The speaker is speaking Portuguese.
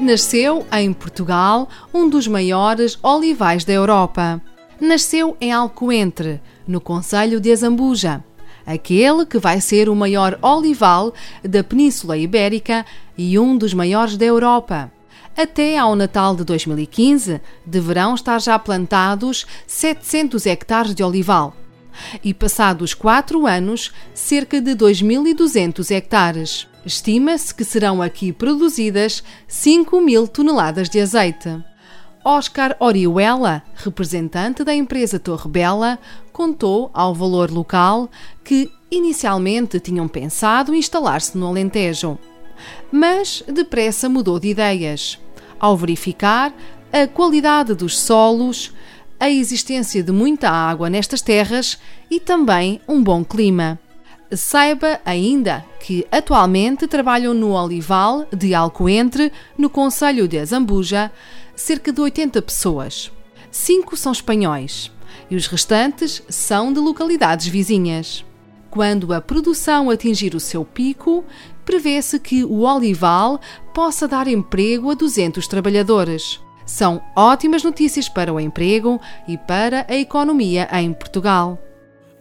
Nasceu em Portugal um dos maiores olivais da Europa. Nasceu em Alcoentre, no Conselho de Azambuja, aquele que vai ser o maior olival da Península Ibérica e um dos maiores da Europa. Até ao Natal de 2015, deverão estar já plantados 700 hectares de olival. E passados quatro anos, cerca de 2.200 hectares. Estima-se que serão aqui produzidas 5 mil toneladas de azeite. Oscar Orihuela, representante da empresa Torre Bela, contou ao Valor Local que inicialmente tinham pensado instalar-se no Alentejo, mas depressa mudou de ideias. Ao verificar a qualidade dos solos, a existência de muita água nestas terras e também um bom clima. Saiba ainda que atualmente trabalham no Olival de Alcoentre, no Conselho de Azambuja, cerca de 80 pessoas. Cinco são espanhóis e os restantes são de localidades vizinhas. Quando a produção atingir o seu pico, prevê-se que o olival possa dar emprego a 200 trabalhadores. São ótimas notícias para o emprego e para a economia em Portugal.